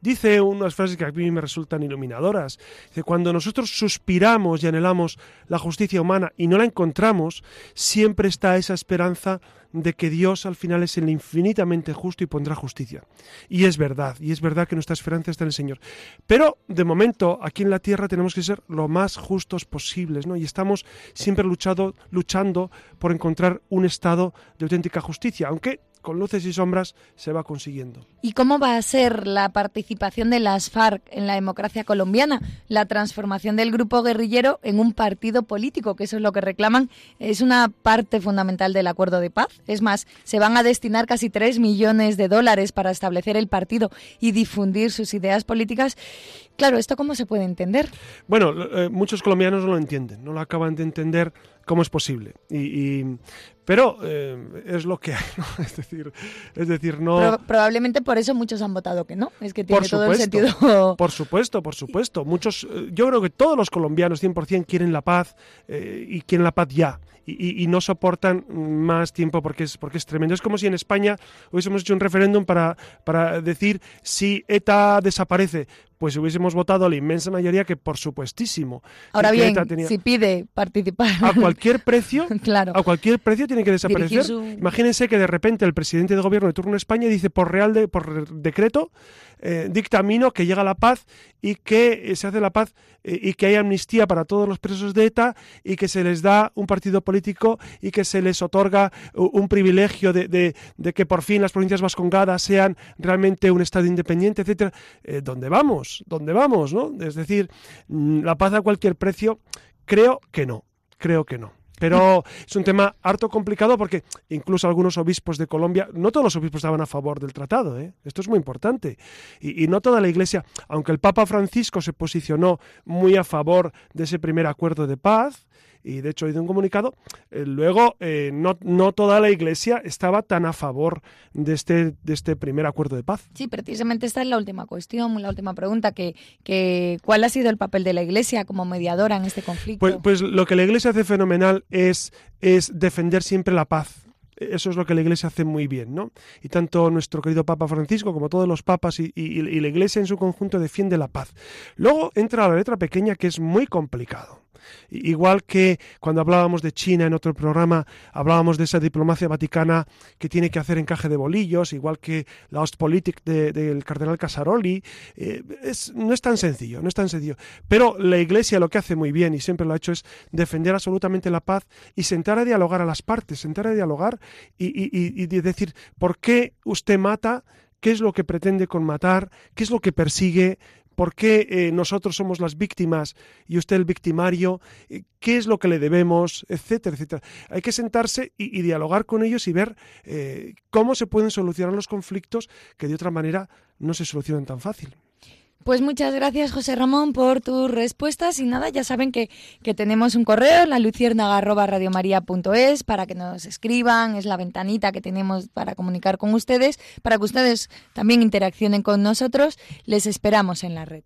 dice unas frases que a mí me resultan iluminadoras. Dice, cuando nosotros suspiramos y anhelamos la justicia humana y no la encontramos, siempre está esa esperanza de que Dios al final es el infinitamente justo y pondrá justicia. Y es verdad, y es verdad que nuestra esperanza está en el Señor. Pero de momento aquí en la tierra tenemos que ser lo más justos posibles, ¿no? Y estamos siempre luchando por encontrar un estado de auténtica justicia, aunque con luces y sombras se va consiguiendo. ¿Y cómo va a ser la participación de las FARC en la democracia colombiana? La transformación del grupo guerrillero en un partido político, que eso es lo que reclaman, es una parte fundamental del acuerdo de paz. Es más, se van a destinar casi 3 millones de dólares para establecer el partido y difundir sus ideas políticas. Claro, ¿esto cómo se puede entender? Bueno, eh, muchos colombianos no lo entienden, no lo acaban de entender cómo es posible. Y, pero eh, es lo que hay, es decir, es decir, no. probablemente por eso muchos han votado que no. Es que tiene todo el sentido. Por supuesto, por supuesto. Muchos, eh, yo creo que todos los colombianos 100% quieren la paz eh, y quieren la paz ya. Y, y, no soportan más tiempo porque es, porque es tremendo. Es como si en España hubiésemos hecho un referéndum para, para decir si ETA desaparece pues hubiésemos votado la inmensa mayoría que por supuestísimo. Ahora bien, si pide participar a cualquier precio, claro. a cualquier precio tiene que desaparecer. Imagínense que de repente el presidente de gobierno de turno en España dice por real de, por decreto eh, dictamino que llega la paz y que eh, se hace la paz eh, y que hay amnistía para todos los presos de ETA y que se les da un partido político y que se les otorga un privilegio de, que por fin las provincias vascongadas sean realmente un Estado independiente, etcétera. ¿Dónde vamos? ¿Dónde vamos? ¿no? Es decir, mm, la paz a cualquier precio, creo que no, creo que no. Pero es un tema harto complicado porque incluso algunos obispos de Colombia, no todos los obispos estaban a favor del tratado, ¿eh? esto es muy importante. Y, y, no toda la Iglesia, aunque el Papa Francisco se posicionó muy a favor de ese primer acuerdo de paz, y de hecho hizo un comunicado, eh, luego eh, no, no toda la Iglesia estaba tan a favor de este, de este primer acuerdo de paz. Sí, precisamente esta es la última cuestión, la última pregunta, que, que ¿cuál ha sido el papel de la Iglesia como mediadora en este conflicto? Pues, pues lo que la Iglesia hace fenomenal es, es defender siempre la paz eso es lo que la Iglesia hace muy bien, ¿no? Y tanto nuestro querido Papa Francisco como todos los papas y, y, la Iglesia en su conjunto defiende la paz. Luego entra la letra pequeña que es muy complicado. Igual que cuando hablábamos de China en otro programa, hablábamos de esa diplomacia vaticana que tiene que hacer encaje de bolillos, igual que la Ostpolitik del cardenal Casaroli. Eh, no es tan sencillo, no es tan sencillo. Pero la Iglesia lo que hace muy bien y siempre lo ha hecho es defender absolutamente la paz y sentar a dialogar a las partes, sentar a dialogar y decir, ¿por qué usted mata? ¿Qué es lo que pretende con matar? ¿Qué es lo que persigue? ¿Por qué eh, nosotros somos las víctimas y usted el victimario? Eh, ¿Qué es lo que le debemos? Etcétera, etcétera. Hay que sentarse y, dialogar con ellos y ver eh, cómo se pueden solucionar los conflictos que de otra manera no se solucionan tan fácil. Pues muchas gracias, José Ramón, por tus respuestas. Y nada, ya saben que, que tenemos un correo, la luciérnaga.radiomaría.es, para que nos escriban. Es la ventanita que tenemos para comunicar con ustedes, para que ustedes también interaccionen con nosotros. Les esperamos en la red.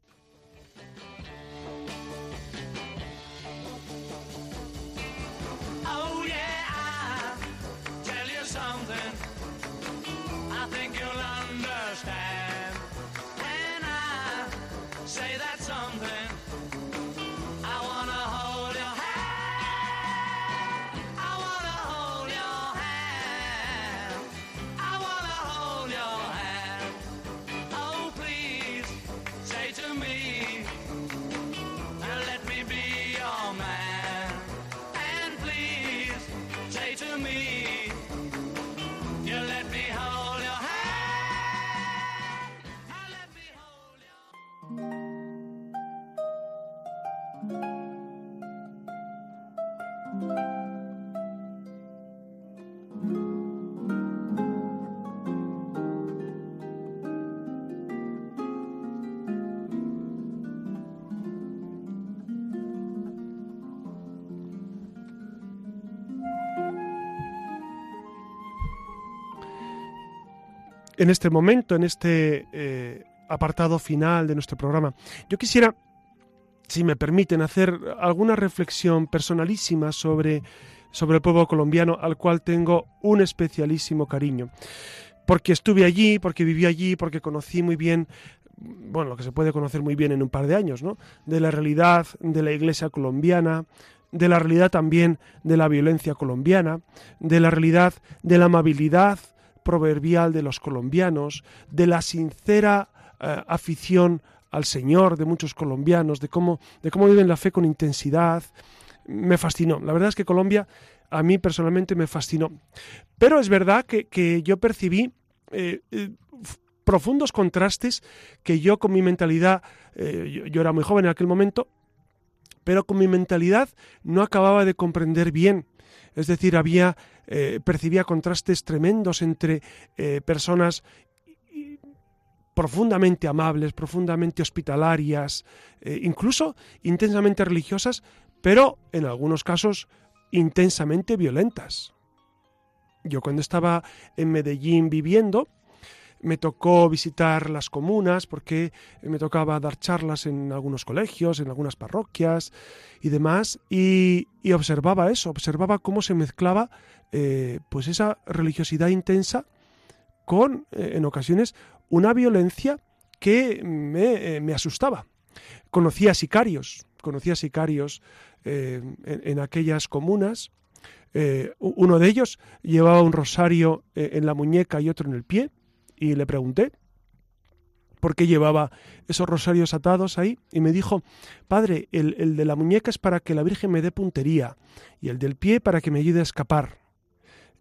En este momento, en este eh, apartado final de nuestro programa, yo quisiera, si me permiten, hacer alguna reflexión personalísima sobre, sobre el pueblo colombiano, al cual tengo un especialísimo cariño. Porque estuve allí, porque viví allí, porque conocí muy bien bueno, lo que se puede conocer muy bien en un par de años, ¿no? De la realidad de la iglesia colombiana, de la realidad también de la violencia colombiana, de la realidad de la amabilidad proverbial de los colombianos, de la sincera eh, afición al Señor de muchos colombianos, de cómo, de cómo viven la fe con intensidad. Me fascinó. La verdad es que Colombia a mí personalmente me fascinó. Pero es verdad que, que yo percibí eh, eh, profundos contrastes que yo con mi mentalidad, yo, era muy joven en aquel momento, pero con mi mentalidad no acababa de comprender bien. Es decir, había, eh, percibía contrastes tremendos entre eh, personas profundamente amables, profundamente hospitalarias, eh, incluso intensamente religiosas, pero en algunos casos intensamente violentas. Yo cuando estaba en Medellín viviendo, me tocó visitar las comunas porque me tocaba dar charlas en algunos colegios, en algunas parroquias y demás, y, y observaba eso, observaba cómo se mezclaba eh, pues esa religiosidad intensa con, eh, en ocasiones, una violencia que me, eh, me, asustaba. Conocía sicarios, conocía sicarios en, aquellas comunas. Uno de ellos llevaba un rosario en la muñeca y otro en el pie, y le pregunté por qué llevaba esos rosarios atados ahí, y me dijo, padre, el, el de la muñeca es para que la Virgen me dé puntería, y el del pie para que me ayude a escapar.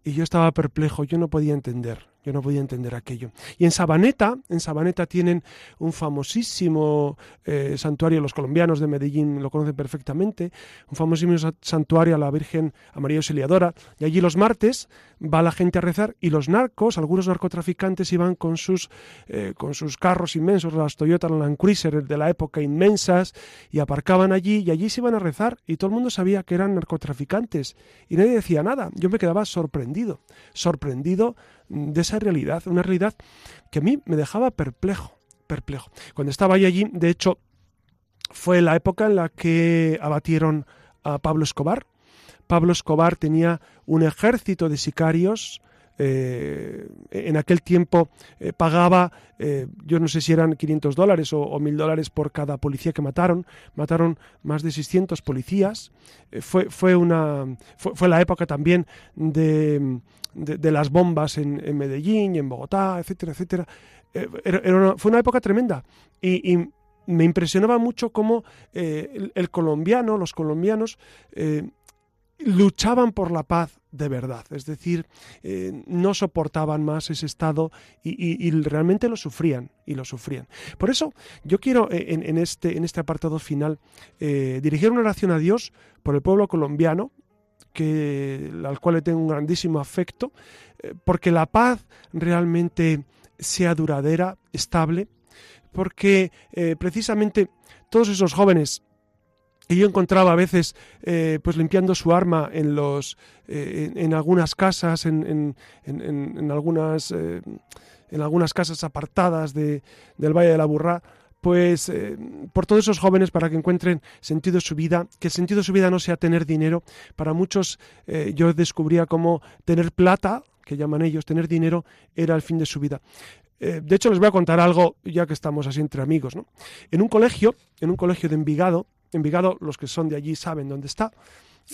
Y yo estaba perplejo, yo no podía entender. Yo no podía entender aquello. Y en Sabaneta, en Sabaneta tienen un famosísimo eh, santuario, los colombianos de Medellín lo conocen perfectamente, un famosísimo santuario a la Virgen, a María Auxiliadora, y allí los martes va la gente a rezar y los narcos, algunos narcotraficantes iban con sus, eh, con sus carros inmensos, las Toyota Land Cruiser de la época inmensas, y aparcaban allí y allí se iban a rezar y todo el mundo sabía que eran narcotraficantes y nadie decía nada. Yo me quedaba sorprendido, sorprendido de esa realidad, una realidad que a mí me dejaba perplejo, perplejo. Cuando estaba allí, de hecho, fue la época en la que abatieron a Pablo Escobar. Pablo Escobar tenía un ejército de sicarios. Eh, en aquel tiempo eh, pagaba, eh, yo no sé si eran 500 dólares o, o 1000 dólares por cada policía que mataron. Mataron más de 600 policías. fue, fue, una, fue, fue la época también de, de, de las bombas en, en, Medellín en Bogotá, etcétera, etcétera. Eh, era una, fue una época tremenda y, y me impresionaba mucho cómo eh, el, el, colombiano, los colombianos, eh, luchaban por la paz de verdad, es decir, eh, no soportaban más ese estado y, realmente lo sufrían y lo sufrían. Por eso yo quiero eh, en, este, en este apartado final eh, dirigir una oración a Dios por el pueblo colombiano, que, al cual le tengo un grandísimo afecto, porque la paz realmente sea duradera, estable, porque precisamente todos esos jóvenes que yo encontraba a veces eh, pues limpiando su arma en los eh, en, algunas casas en, en, en algunas eh, en algunas casas apartadas de, del Valle de la Burrá pues por todos esos jóvenes para que encuentren sentido de su vida, que el sentido de su vida no sea tener dinero. Para muchos yo descubría como tener plata, que llaman ellos, tener dinero, era el fin de su vida. De hecho, les voy a contar algo, ya que estamos así entre amigos. ¿no? En un colegio, en un colegio de Envigado, Envigado, los que son de allí saben dónde está,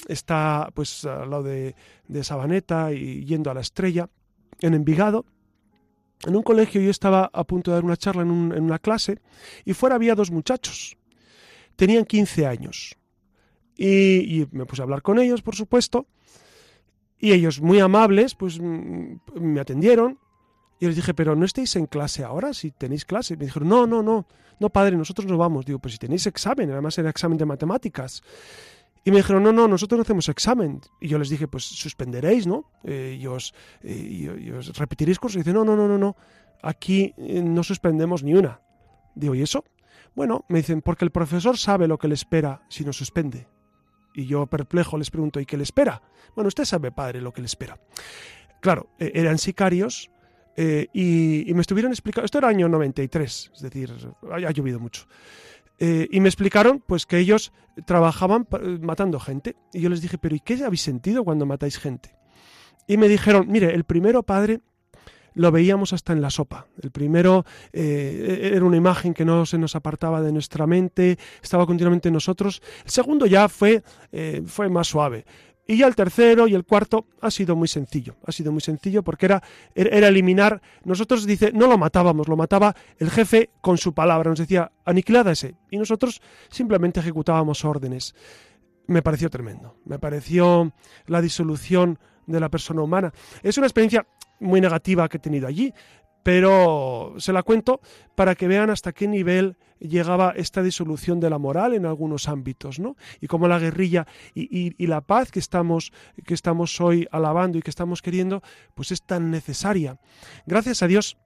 está pues al lado de, de Sabaneta y yendo a la estrella. En Envigado, en un colegio yo estaba a punto de dar una charla en, en, una clase y fuera había dos muchachos. Tenían 15 años. Y, y, me puse a hablar con ellos, por supuesto. Y ellos, muy amables, pues mm, me atendieron. Y les dije, pero ¿no estáis en clase ahora? Si tenéis clase. Me dijeron, no, no, no, no, padre, nosotros no vamos. Digo, pues si tenéis examen, además era examen de matemáticas. Y me dijeron, no, no, nosotros no hacemos examen. Y yo les dije, pues suspenderéis, ¿no? Eh, y, os, eh, y- y repetiréis cursos. Y dice, no, no, no, no, no, aquí eh, no suspendemos ni una. Digo, ¿y eso? Bueno, me dicen, porque el profesor sabe lo que le espera si nos suspende. Y yo perplejo les pregunto, ¿y qué le espera? Bueno, usted sabe, padre, lo que le espera. Claro, eh, eran sicarios eh, y, me estuvieron explicando, esto era año 93, es decir, ha, llovido mucho. Eh, y me explicaron pues que ellos trabajaban matando gente. Y yo les dije, pero ¿y qué habéis sentido cuando matáis gente? Y me dijeron, mire, el primero padre lo veíamos hasta en la sopa. El primero eh, era una imagen que no se nos apartaba de nuestra mente, estaba continuamente en nosotros. El segundo ya fue, fue más suave. Y ya el tercero y el cuarto ha sido muy sencillo. Ha sido muy sencillo porque era, era era eliminar. Nosotros, dice, no lo matábamos, lo mataba el jefe con su palabra. Nos decía, aniquilad ese. Y nosotros simplemente ejecutábamos órdenes. Me pareció tremendo. Me pareció la disolución de la persona humana. Es una experiencia muy negativa que he tenido allí, pero se la cuento para que vean hasta qué nivel llegaba esta disolución de la moral en algunos ámbitos, ¿no? Y cómo la guerrilla y, y- la paz que estamos, que estamos hoy alabando y que estamos queriendo, pues es tan necesaria. Gracias a Dios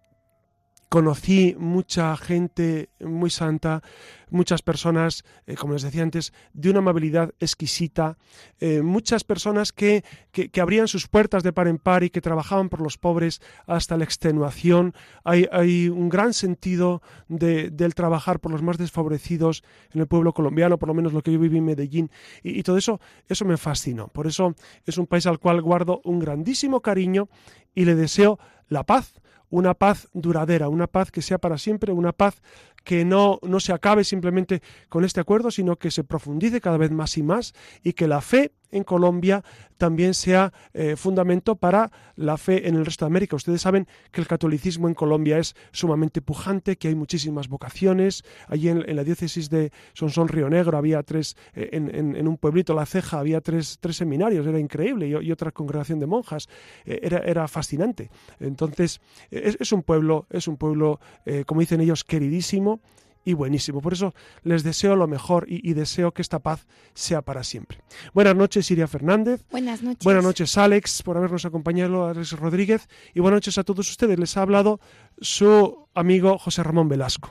conocí mucha gente muy santa, muchas personas, eh, como les decía antes, de una amabilidad exquisita, eh, muchas personas que, que, abrían sus puertas de par en par y que trabajaban por los pobres hasta la extenuación. Hay, hay un gran sentido de- del trabajar por los más desfavorecidos en el pueblo colombiano, por lo menos lo que yo viví en Medellín, y, y todo eso, eso me fascinó. Por eso es un país al cual guardo un grandísimo cariño y le deseo la paz, una paz duradera, una paz que sea para siempre, una paz que no, no se acabe simplemente con este acuerdo, sino que se profundice cada vez más y más y que la fe en Colombia también sea eh, fundamento para la fe en el resto de América. Ustedes saben que el catolicismo en Colombia es sumamente pujante, que hay muchísimas vocaciones. Allí en, la diócesis de Sonsón Río Negro había tres, eh, en, un pueblito, La Ceja, había tres, tres seminarios, era increíble, y, otra congregación de monjas. Eh, era, era fascinante. Entonces, es, un pueblo, es un pueblo, como dicen ellos, queridísimo y buenísimo. Por eso les deseo lo mejor y, y deseo que esta paz sea para siempre. Buenas noches, Iria Fernández. Buenas noches. Buenas noches, Alex, por habernos acompañado, Alex Rodríguez. Y buenas noches a todos ustedes. Les ha hablado su amigo José Ramón Velasco.